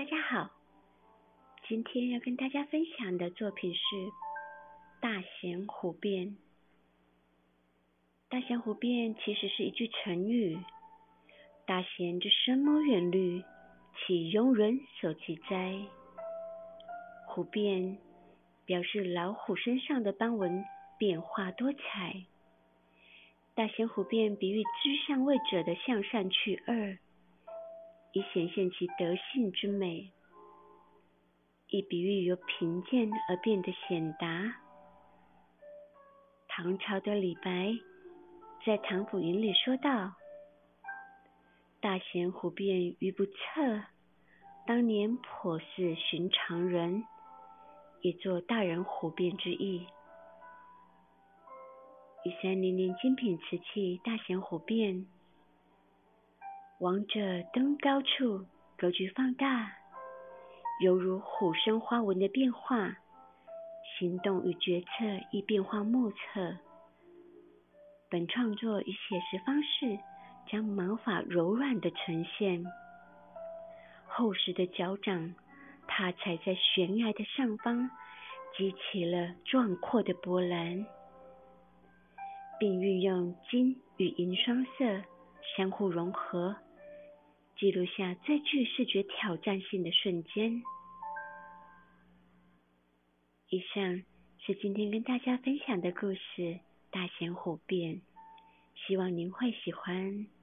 大家好，今天要跟大家分享的作品是《大贤湖变》。大贤湖变其实是一句成语，大贤之深谋远虑，岂庸人所及哉？湖变表示老虎身上的斑纹变化多彩。大贤湖变比喻知善位者的向善去恶。以显现其德性之美，以比喻由贫贱而变得显达。唐朝的李白在《唐府云》里说道：“大贤虎变愚不测，当年颇似寻常人，也作大人虎变之意。”玉山林林精品瓷器大贤虎变。王者登高处，格局放大，犹如虎生花纹的变化，行动与决策亦变化莫测。本创作以写实方式，将毛发柔软的呈现，厚实的脚掌踏踩在悬崖的上方，激起了壮阔的波澜，并运用金与银双色相互融合。记录下最具视觉挑战性的瞬间。以上是今天跟大家分享的故事《大贤虎变》，希望您会喜欢。